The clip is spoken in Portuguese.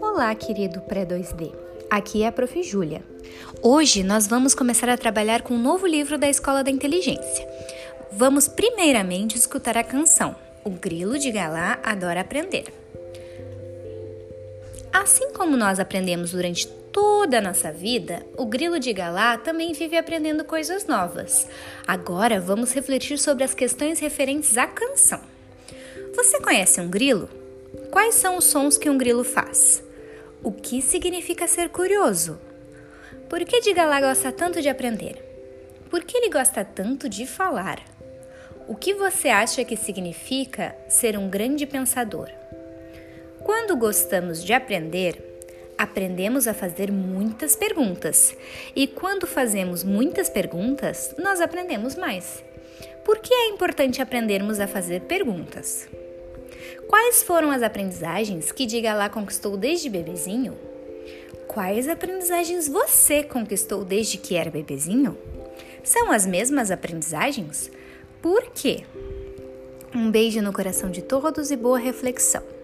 Olá, querido pré-2D. Aqui é a Prof. Júlia. Hoje nós vamos começar a trabalhar com um novo livro da Escola da Inteligência. Vamos primeiramente escutar a canção O Grilo de Galá Adora Aprender. Assim como nós aprendemos durante toda a nossa vida, o grilo de Galá também vive aprendendo coisas novas. Agora vamos refletir sobre as questões referentes à canção. Você conhece um grilo? Quais são os sons que um grilo faz? O que significa ser curioso? Por que de Galá gosta tanto de aprender? Por que ele gosta tanto de falar? O que você acha que significa ser um grande pensador? Quando gostamos de aprender, aprendemos a fazer muitas perguntas. E quando fazemos muitas perguntas, nós aprendemos mais. Por que é importante aprendermos a fazer perguntas? Quais foram as aprendizagens que Diga lá conquistou desde bebezinho? Quais aprendizagens você conquistou desde que era bebezinho? São as mesmas aprendizagens? Por quê? Um beijo no coração de todos e boa reflexão.